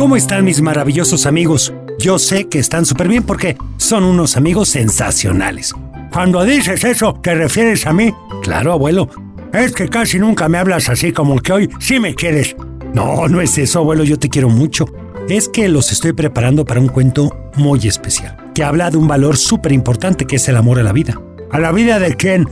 ¿Cómo están mis maravillosos amigos? Yo sé que están súper bien porque son unos amigos sensacionales. Cuando dices eso, ¿te refieres a mí? Claro, abuelo. Es que casi nunca me hablas así como que hoy sí me quieres. No, no es eso, abuelo, yo te quiero mucho. Es que los estoy preparando para un cuento muy especial, que habla de un valor súper importante que es el amor a la vida. ¿A la vida de quién?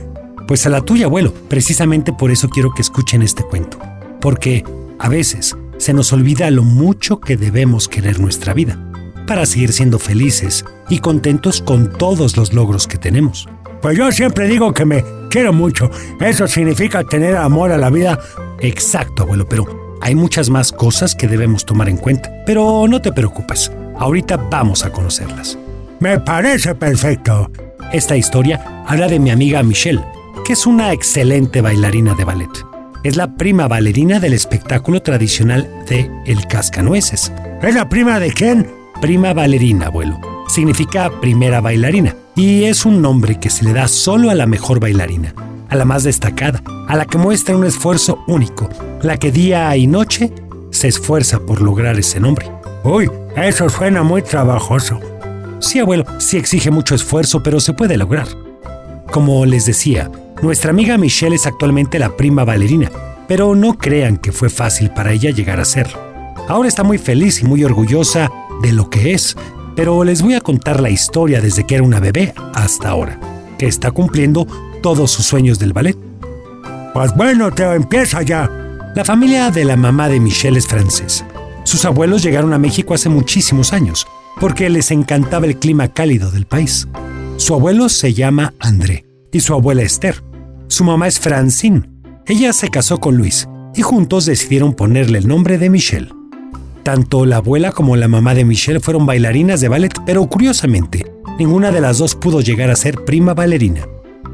Pues a la tuya, abuelo. Precisamente por eso quiero que escuchen este cuento. Porque a veces se nos olvida lo mucho que debemos querer nuestra vida para seguir siendo felices y contentos con todos los logros que tenemos. Pues yo siempre digo que me quiero mucho. Eso significa tener amor a la vida. Exacto, abuelo, pero hay muchas más cosas que debemos tomar en cuenta. Pero no te preocupes, ahorita vamos a conocerlas. Me parece perfecto. Esta historia habla de mi amiga Michelle, que es una excelente bailarina de ballet. Es la prima bailarina del espectáculo tradicional de El Cascanueces. ¿Es la prima de quién? Prima bailarina, abuelo. Significa primera bailarina y es un nombre que se le da solo a la mejor bailarina, a la más destacada, a la que muestra un esfuerzo único, la que día y noche se esfuerza por lograr ese nombre. Uy, eso suena muy trabajoso. Sí, abuelo, sí exige mucho esfuerzo, pero se puede lograr. Como les decía, nuestra amiga Michelle es actualmente la prima bailarina, pero no crean que fue fácil para ella llegar a serlo. Ahora está muy feliz y muy orgullosa de lo que es, pero les voy a contar la historia desde que era una bebé hasta ahora, que está cumpliendo todos sus sueños del ballet. Pues bueno, te empieza ya. La familia de la mamá de Michelle es francesa. Sus abuelos llegaron a México hace muchísimos años, porque les encantaba el clima cálido del país. Su abuelo se llama André y su abuela Esther. Su mamá es Francine. Ella se casó con Luis y juntos decidieron ponerle el nombre de Michelle. Tanto la abuela como la mamá de Michelle fueron bailarinas de ballet, pero curiosamente, ninguna de las dos pudo llegar a ser prima bailarina.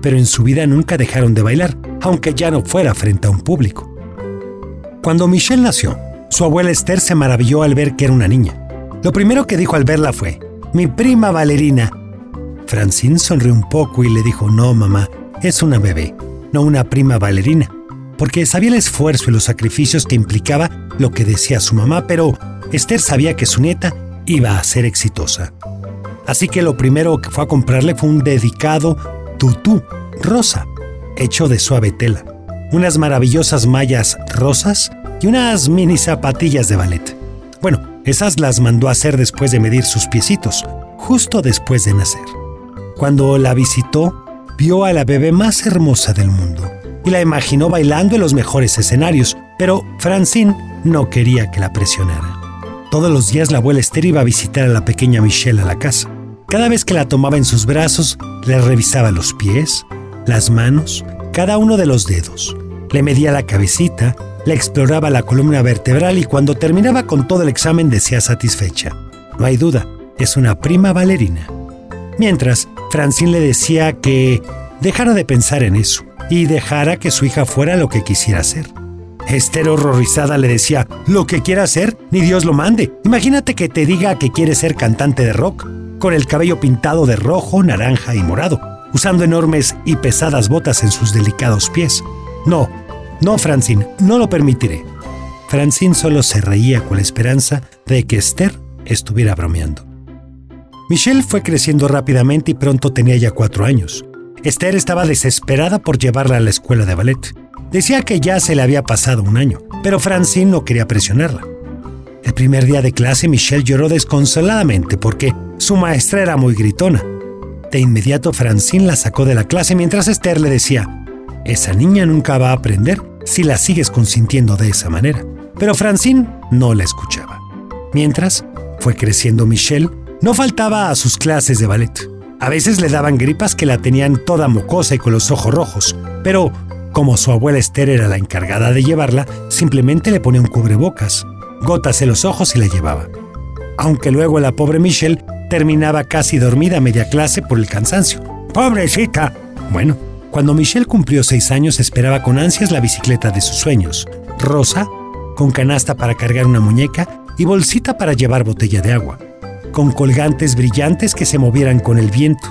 Pero en su vida nunca dejaron de bailar, aunque ya no fuera frente a un público. Cuando Michelle nació, su abuela Esther se maravilló al ver que era una niña. Lo primero que dijo al verla fue, mi prima bailarina. Francine sonrió un poco y le dijo, no, mamá, es una bebé, no una prima bailarina, porque sabía el esfuerzo y los sacrificios que implicaba lo que decía su mamá, pero Esther sabía que su nieta iba a ser exitosa. Así que lo primero que fue a comprarle fue un dedicado tutú rosa, hecho de suave tela, unas maravillosas mallas rosas y unas mini zapatillas de ballet. Bueno, esas las mandó a hacer después de medir sus piecitos, justo después de nacer. Cuando la visitó, vio a la bebé más hermosa del mundo y la imaginó bailando en los mejores escenarios, pero Francine no quería que la presionara. Todos los días la abuela Esther iba a visitar a la pequeña Michelle a la casa. Cada vez que la tomaba en sus brazos, le revisaba los pies, las manos, cada uno de los dedos. Le medía la cabecita, le exploraba la columna vertebral y cuando terminaba con todo el examen decía satisfecha. No hay duda, es una prima bailarina. Mientras, Francine le decía que dejara de pensar en eso y dejara que su hija fuera lo que quisiera ser. Esther horrorizada le decía, lo que quiera hacer, ni Dios lo mande. Imagínate que te diga que quiere ser cantante de rock, con el cabello pintado de rojo, naranja y morado, usando enormes y pesadas botas en sus delicados pies. No, no, Francine, no lo permitiré. Francine solo se reía con la esperanza de que Esther estuviera bromeando. Michelle fue creciendo rápidamente y pronto tenía ya cuatro años. Esther estaba desesperada por llevarla a la escuela de ballet. Decía que ya se le había pasado un año, pero Francine no quería presionarla. El primer día de clase Michelle lloró desconsoladamente porque su maestra era muy gritona. De inmediato Francine la sacó de la clase mientras Esther le decía, esa niña nunca va a aprender si la sigues consintiendo de esa manera. Pero Francine no la escuchaba. Mientras fue creciendo Michelle, no faltaba a sus clases de ballet. A veces le daban gripas que la tenían toda mocosa y con los ojos rojos, pero como su abuela Esther era la encargada de llevarla, simplemente le ponía un cubrebocas, gotas en los ojos y la llevaba. Aunque luego la pobre Michelle terminaba casi dormida a media clase por el cansancio. ¡Pobrecita! Bueno, cuando Michelle cumplió seis años esperaba con ansias la bicicleta de sus sueños, rosa, con canasta para cargar una muñeca y bolsita para llevar botella de agua con colgantes brillantes que se movieran con el viento.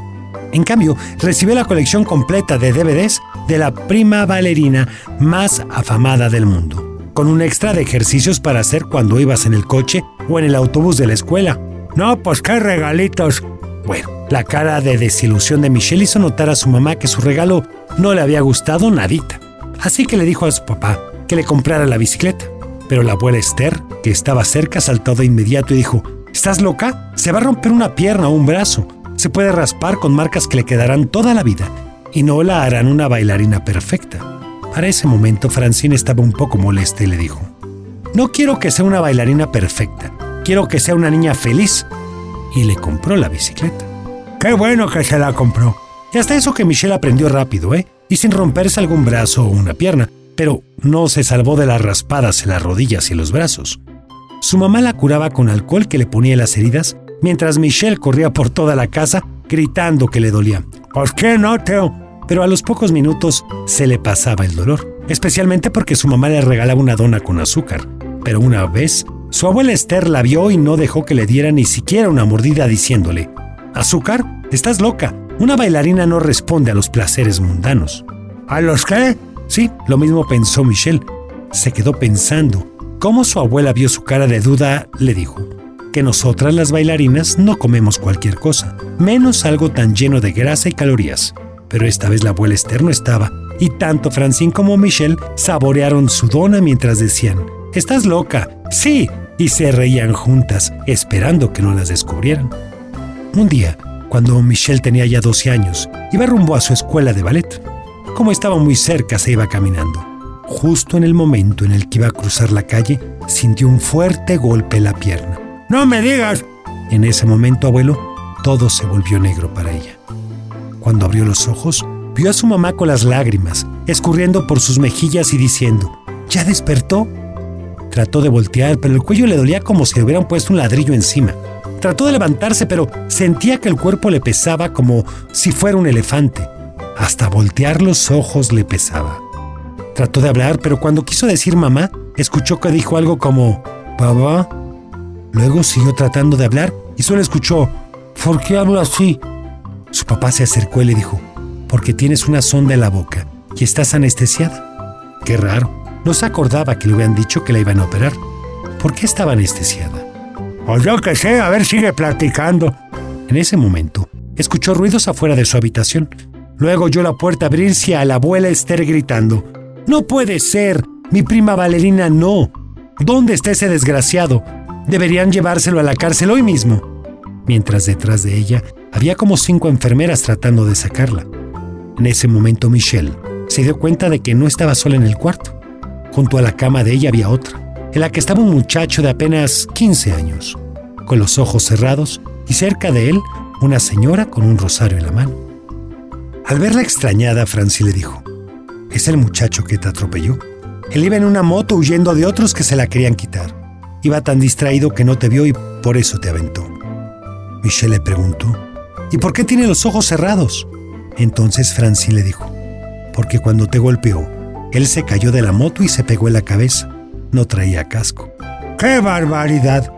En cambio, recibió la colección completa de DVDs de la prima bailarina más afamada del mundo. con un extra de ejercicios para hacer cuando ibas en el coche o en el autobús de la escuela. No, pues qué regalitos. Bueno, la cara de desilusión de Michelle hizo notar a su mamá que su regalo no le había gustado nadita. Así que le dijo a su papá que le comprara la bicicleta. Pero la abuela Esther, que estaba cerca, saltó de inmediato y dijo, ¿Estás loca? Se va a romper una pierna o un brazo. Se puede raspar con marcas que le quedarán toda la vida y no la harán una bailarina perfecta. Para ese momento Francine estaba un poco molesta y le dijo, No quiero que sea una bailarina perfecta, quiero que sea una niña feliz. Y le compró la bicicleta. Qué bueno que se la compró. Y hasta eso que Michelle aprendió rápido, ¿eh? Y sin romperse algún brazo o una pierna, pero no se salvó de las raspadas en las rodillas y los brazos. Su mamá la curaba con alcohol que le ponía las heridas, mientras Michelle corría por toda la casa gritando que le dolía. ¿Por qué no, Teo? Pero a los pocos minutos se le pasaba el dolor, especialmente porque su mamá le regalaba una dona con azúcar. Pero una vez, su abuela Esther la vio y no dejó que le diera ni siquiera una mordida diciéndole, ¿Azúcar? Estás loca. Una bailarina no responde a los placeres mundanos. ¿A los qué? Sí, lo mismo pensó Michelle. Se quedó pensando. Como su abuela vio su cara de duda, le dijo que nosotras las bailarinas no comemos cualquier cosa, menos algo tan lleno de grasa y calorías. Pero esta vez la abuela Esther no estaba, y tanto Francine como Michelle saborearon su dona mientras decían, ¿Estás loca? Sí, y se reían juntas, esperando que no las descubrieran. Un día, cuando Michelle tenía ya 12 años, iba rumbo a su escuela de ballet. Como estaba muy cerca, se iba caminando. Justo en el momento en el que iba a cruzar la calle, sintió un fuerte golpe en la pierna. ¡No me digas! En ese momento, abuelo, todo se volvió negro para ella. Cuando abrió los ojos, vio a su mamá con las lágrimas, escurriendo por sus mejillas y diciendo, ¿Ya despertó? Trató de voltear, pero el cuello le dolía como si le hubieran puesto un ladrillo encima. Trató de levantarse, pero sentía que el cuerpo le pesaba como si fuera un elefante. Hasta voltear los ojos le pesaba. Trató de hablar, pero cuando quiso decir mamá, escuchó que dijo algo como, papá. Luego siguió tratando de hablar y solo escuchó, ¿por qué hablo así? Su papá se acercó y le dijo, porque tienes una sonda en la boca y estás anestesiada. Qué raro, no se acordaba que le habían dicho que la iban a operar. ¿Por qué estaba anestesiada? O yo qué sé, a ver, sigue platicando. En ese momento, escuchó ruidos afuera de su habitación. Luego oyó la puerta abrirse y a la abuela Esther gritando: ¡No puede ser! ¡Mi prima Valerina no! ¿Dónde está ese desgraciado? Deberían llevárselo a la cárcel hoy mismo. Mientras detrás de ella había como cinco enfermeras tratando de sacarla. En ese momento Michelle se dio cuenta de que no estaba sola en el cuarto. Junto a la cama de ella había otra en la que estaba un muchacho de apenas 15 años, con los ojos cerrados y cerca de él una señora con un rosario en la mano. Al verla extrañada, Franci le dijo, ¿es el muchacho que te atropelló? Él iba en una moto huyendo de otros que se la querían quitar. Iba tan distraído que no te vio y por eso te aventó. Michelle le preguntó, ¿y por qué tiene los ojos cerrados? Entonces Franci le dijo, porque cuando te golpeó, él se cayó de la moto y se pegó en la cabeza no traía casco. ¡Qué barbaridad!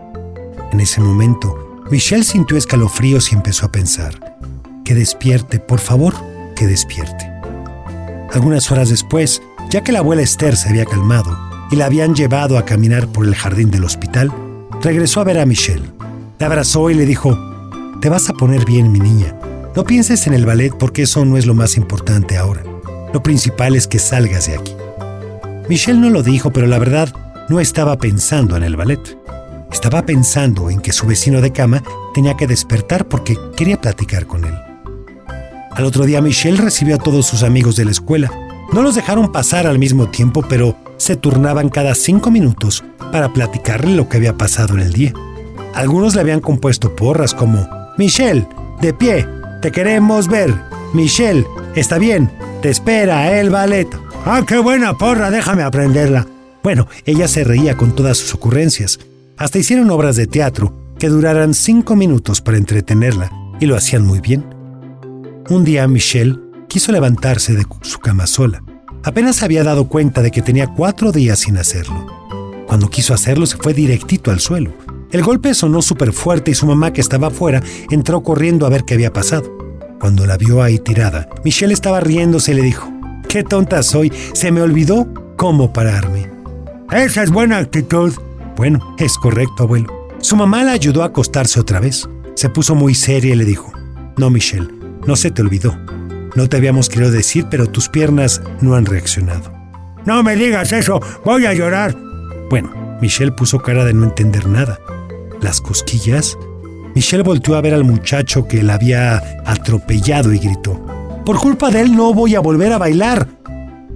En ese momento, Michelle sintió escalofríos y empezó a pensar, que despierte, por favor, que despierte. Algunas horas después, ya que la abuela Esther se había calmado y la habían llevado a caminar por el jardín del hospital, regresó a ver a Michelle. La abrazó y le dijo, te vas a poner bien, mi niña. No pienses en el ballet porque eso no es lo más importante ahora. Lo principal es que salgas de aquí. Michelle no lo dijo, pero la verdad no estaba pensando en el ballet. Estaba pensando en que su vecino de cama tenía que despertar porque quería platicar con él. Al otro día Michelle recibió a todos sus amigos de la escuela. No los dejaron pasar al mismo tiempo, pero se turnaban cada cinco minutos para platicarle lo que había pasado en el día. Algunos le habían compuesto porras como, Michelle, de pie, te queremos ver. Michelle, está bien, te espera el ballet. Ah, qué buena porra, déjame aprenderla. Bueno, ella se reía con todas sus ocurrencias. Hasta hicieron obras de teatro que duraran cinco minutos para entretenerla, y lo hacían muy bien. Un día Michelle quiso levantarse de su cama sola. Apenas había dado cuenta de que tenía cuatro días sin hacerlo. Cuando quiso hacerlo se fue directito al suelo. El golpe sonó súper fuerte y su mamá, que estaba afuera, entró corriendo a ver qué había pasado. Cuando la vio ahí tirada, Michelle estaba riéndose y le dijo, ¡Qué tonta soy! Se me olvidó cómo pararme. Esa es buena actitud. Bueno, es correcto, abuelo. Su mamá la ayudó a acostarse otra vez. Se puso muy seria y le dijo, no, Michelle, no se te olvidó. No te habíamos querido decir, pero tus piernas no han reaccionado. No me digas eso, voy a llorar. Bueno, Michelle puso cara de no entender nada. Las cosquillas. Michelle volteó a ver al muchacho que la había atropellado y gritó, Por culpa de él no voy a volver a bailar.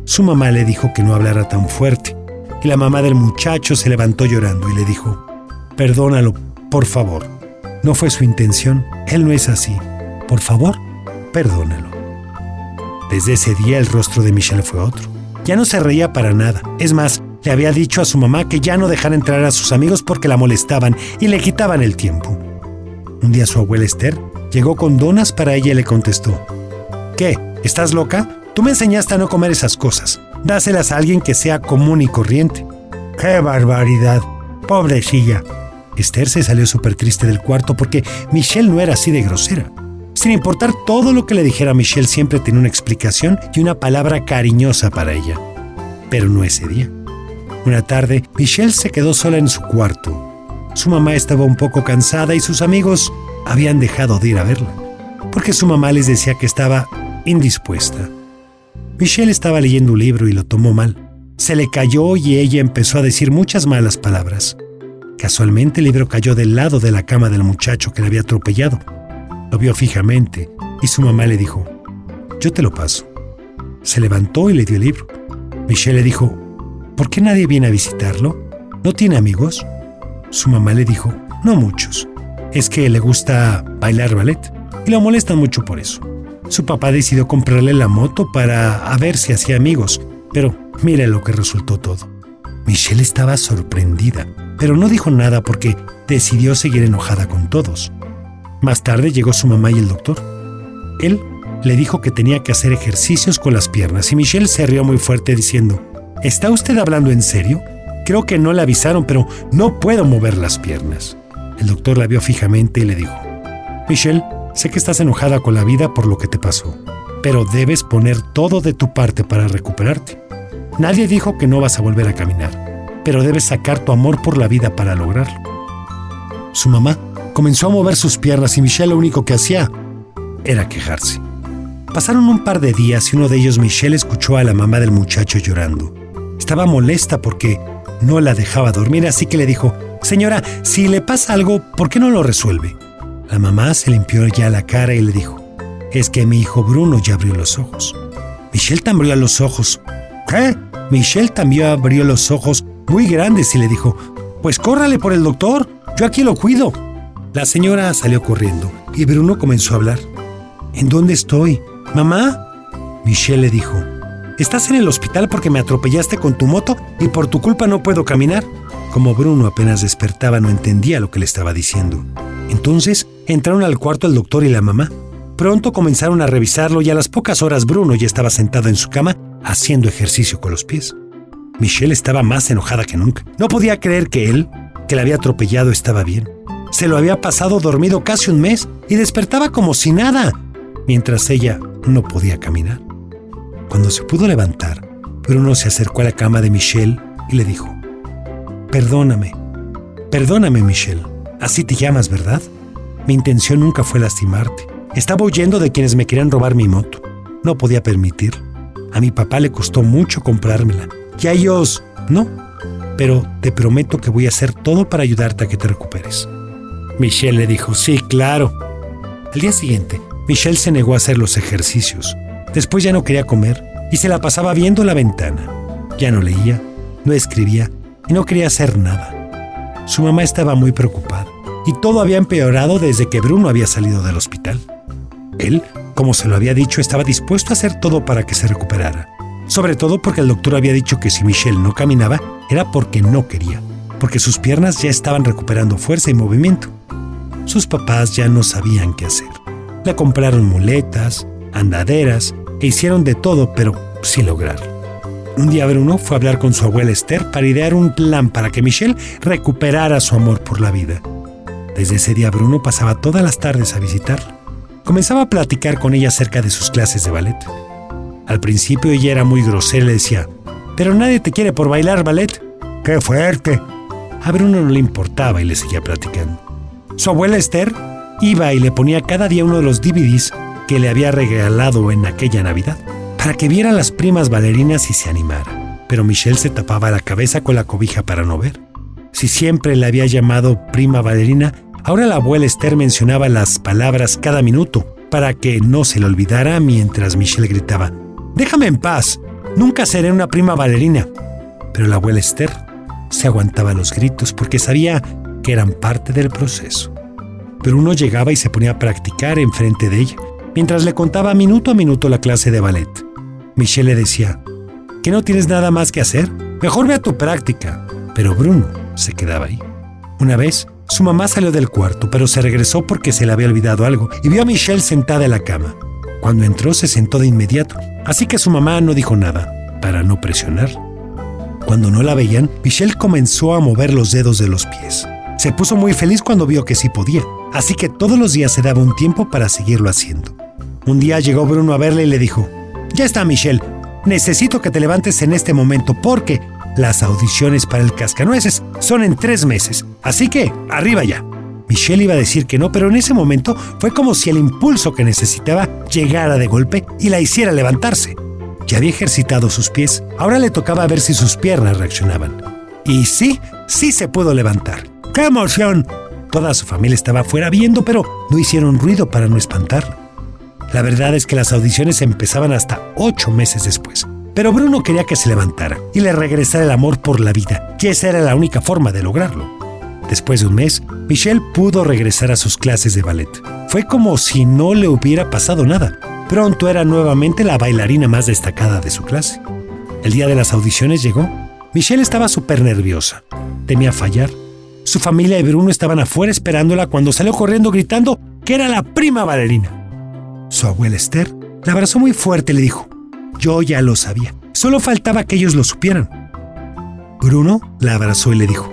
Su mamá le dijo que no hablara tan fuerte, y la mamá del muchacho se levantó llorando y le dijo, Perdónalo, por favor. No fue su intención, él no es así. Por favor, perdónalo. Desde ese día el rostro de Michelle fue otro. Ya no se reía para nada. Es más, le había dicho a su mamá que ya no dejara entrar a sus amigos porque la molestaban y le quitaban el tiempo. Un día su abuela Esther llegó con donas para ella y le contestó, ¿Qué? ¿Estás loca? Tú me enseñaste a no comer esas cosas. Dáselas a alguien que sea común y corriente. ¡Qué barbaridad! Pobrecilla. Esther se salió súper triste del cuarto porque Michelle no era así de grosera. Sin importar todo lo que le dijera Michelle, siempre tenía una explicación y una palabra cariñosa para ella. Pero no ese día. Una tarde, Michelle se quedó sola en su cuarto. Su mamá estaba un poco cansada y sus amigos habían dejado de ir a verla, porque su mamá les decía que estaba indispuesta. Michelle estaba leyendo un libro y lo tomó mal. Se le cayó y ella empezó a decir muchas malas palabras. Casualmente el libro cayó del lado de la cama del muchacho que la había atropellado. Lo vio fijamente y su mamá le dijo, yo te lo paso. Se levantó y le dio el libro. Michelle le dijo, ¿Por qué nadie viene a visitarlo? ¿No tiene amigos? Su mamá le dijo, no muchos. Es que le gusta bailar ballet y lo molestan mucho por eso. Su papá decidió comprarle la moto para a ver si hacía amigos, pero mire lo que resultó todo. Michelle estaba sorprendida, pero no dijo nada porque decidió seguir enojada con todos. Más tarde llegó su mamá y el doctor. Él le dijo que tenía que hacer ejercicios con las piernas y Michelle se rió muy fuerte diciendo, ¿Está usted hablando en serio? Creo que no le avisaron, pero no puedo mover las piernas. El doctor la vio fijamente y le dijo, Michelle, sé que estás enojada con la vida por lo que te pasó, pero debes poner todo de tu parte para recuperarte. Nadie dijo que no vas a volver a caminar, pero debes sacar tu amor por la vida para lograrlo. Su mamá comenzó a mover sus piernas y Michelle lo único que hacía era quejarse. Pasaron un par de días y uno de ellos Michelle escuchó a la mamá del muchacho llorando. Estaba molesta porque no la dejaba dormir, así que le dijo, Señora, si le pasa algo, ¿por qué no lo resuelve? La mamá se limpió ya la cara y le dijo, Es que mi hijo Bruno ya abrió los ojos. Michelle también abrió los ojos. ¿Qué? Michelle también abrió los ojos muy grandes y le dijo, Pues córrale por el doctor, yo aquí lo cuido. La señora salió corriendo y Bruno comenzó a hablar. ¿En dónde estoy? ¿Mamá? Michelle le dijo, Estás en el hospital porque me atropellaste con tu moto y por tu culpa no puedo caminar. Como Bruno apenas despertaba no entendía lo que le estaba diciendo. Entonces entraron al cuarto el doctor y la mamá. Pronto comenzaron a revisarlo y a las pocas horas Bruno ya estaba sentado en su cama haciendo ejercicio con los pies. Michelle estaba más enojada que nunca. No podía creer que él, que la había atropellado, estaba bien. Se lo había pasado dormido casi un mes y despertaba como si nada, mientras ella no podía caminar. Cuando se pudo levantar, Bruno se acercó a la cama de Michelle y le dijo, Perdóname, perdóname Michelle, así te llamas, ¿verdad? Mi intención nunca fue lastimarte. Estaba huyendo de quienes me querían robar mi moto. No podía permitirlo. A mi papá le costó mucho comprármela. Y a ellos, no. Pero te prometo que voy a hacer todo para ayudarte a que te recuperes. Michelle le dijo, sí, claro. Al día siguiente, Michelle se negó a hacer los ejercicios. Después ya no quería comer y se la pasaba viendo la ventana. Ya no leía, no escribía y no quería hacer nada. Su mamá estaba muy preocupada y todo había empeorado desde que Bruno había salido del hospital. Él, como se lo había dicho, estaba dispuesto a hacer todo para que se recuperara. Sobre todo porque el doctor había dicho que si Michelle no caminaba era porque no quería, porque sus piernas ya estaban recuperando fuerza y movimiento. Sus papás ya no sabían qué hacer. Le compraron muletas, andaderas e hicieron de todo, pero sin lograrlo. Un día Bruno fue a hablar con su abuela Esther para idear un plan para que Michelle recuperara su amor por la vida. Desde ese día Bruno pasaba todas las tardes a visitarla. Comenzaba a platicar con ella acerca de sus clases de ballet. Al principio ella era muy grosera y le decía, pero nadie te quiere por bailar ballet. ¡Qué fuerte! A Bruno no le importaba y le seguía platicando. Su abuela Esther iba y le ponía cada día uno de los DVDs que le había regalado en aquella Navidad, para que viera las primas bailarinas y se animara. Pero Michelle se tapaba la cabeza con la cobija para no ver. Si siempre le había llamado prima bailarina, ahora la abuela Esther mencionaba las palabras cada minuto para que no se le olvidara mientras Michelle gritaba, Déjame en paz, nunca seré una prima bailarina. Pero la abuela Esther se aguantaba los gritos porque sabía que eran parte del proceso. Pero uno llegaba y se ponía a practicar enfrente de ella, mientras le contaba minuto a minuto la clase de ballet. Michelle le decía, ¿que no tienes nada más que hacer? Mejor ve a tu práctica. Pero Bruno se quedaba ahí. Una vez, su mamá salió del cuarto, pero se regresó porque se le había olvidado algo y vio a Michelle sentada en la cama. Cuando entró se sentó de inmediato, así que su mamá no dijo nada, para no presionar. Cuando no la veían, Michelle comenzó a mover los dedos de los pies. Se puso muy feliz cuando vio que sí podía, así que todos los días se daba un tiempo para seguirlo haciendo. Un día llegó Bruno a verle y le dijo, Ya está Michelle, necesito que te levantes en este momento porque las audiciones para el Cascanueces son en tres meses, así que arriba ya. Michelle iba a decir que no, pero en ese momento fue como si el impulso que necesitaba llegara de golpe y la hiciera levantarse. Ya había ejercitado sus pies, ahora le tocaba ver si sus piernas reaccionaban. Y sí, sí se pudo levantar. ¡Qué emoción! Toda su familia estaba afuera viendo, pero no hicieron ruido para no espantarlo. La verdad es que las audiciones empezaban hasta ocho meses después. Pero Bruno quería que se levantara y le regresara el amor por la vida, que esa era la única forma de lograrlo. Después de un mes, Michelle pudo regresar a sus clases de ballet. Fue como si no le hubiera pasado nada. Pronto era nuevamente la bailarina más destacada de su clase. El día de las audiciones llegó. Michelle estaba súper nerviosa. Temía fallar su familia y Bruno estaban afuera esperándola cuando salió corriendo gritando que era la prima bailarina. Su abuela Esther la abrazó muy fuerte y le dijo, yo ya lo sabía, solo faltaba que ellos lo supieran. Bruno la abrazó y le dijo,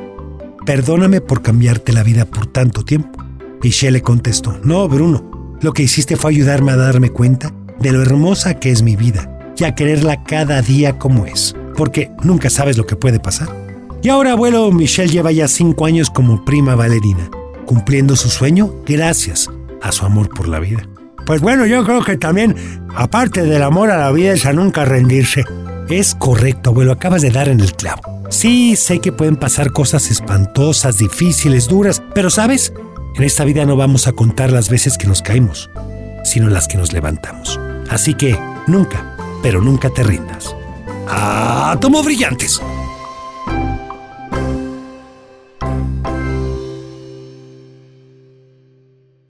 perdóname por cambiarte la vida por tanto tiempo. Michelle le contestó, no, Bruno, lo que hiciste fue ayudarme a darme cuenta de lo hermosa que es mi vida y a quererla cada día como es, porque nunca sabes lo que puede pasar. Y ahora, abuelo, Michelle lleva ya cinco años como prima bailarina, cumpliendo su sueño gracias a su amor por la vida. Pues bueno, yo creo que también, aparte del amor a la vida, es a nunca rendirse. Es correcto, abuelo, acabas de dar en el clavo. Sí, sé que pueden pasar cosas espantosas, difíciles, duras, pero sabes, en esta vida no vamos a contar las veces que nos caímos, sino las que nos levantamos. Así que nunca, pero nunca te rindas. ¡Ah, tomo brillantes!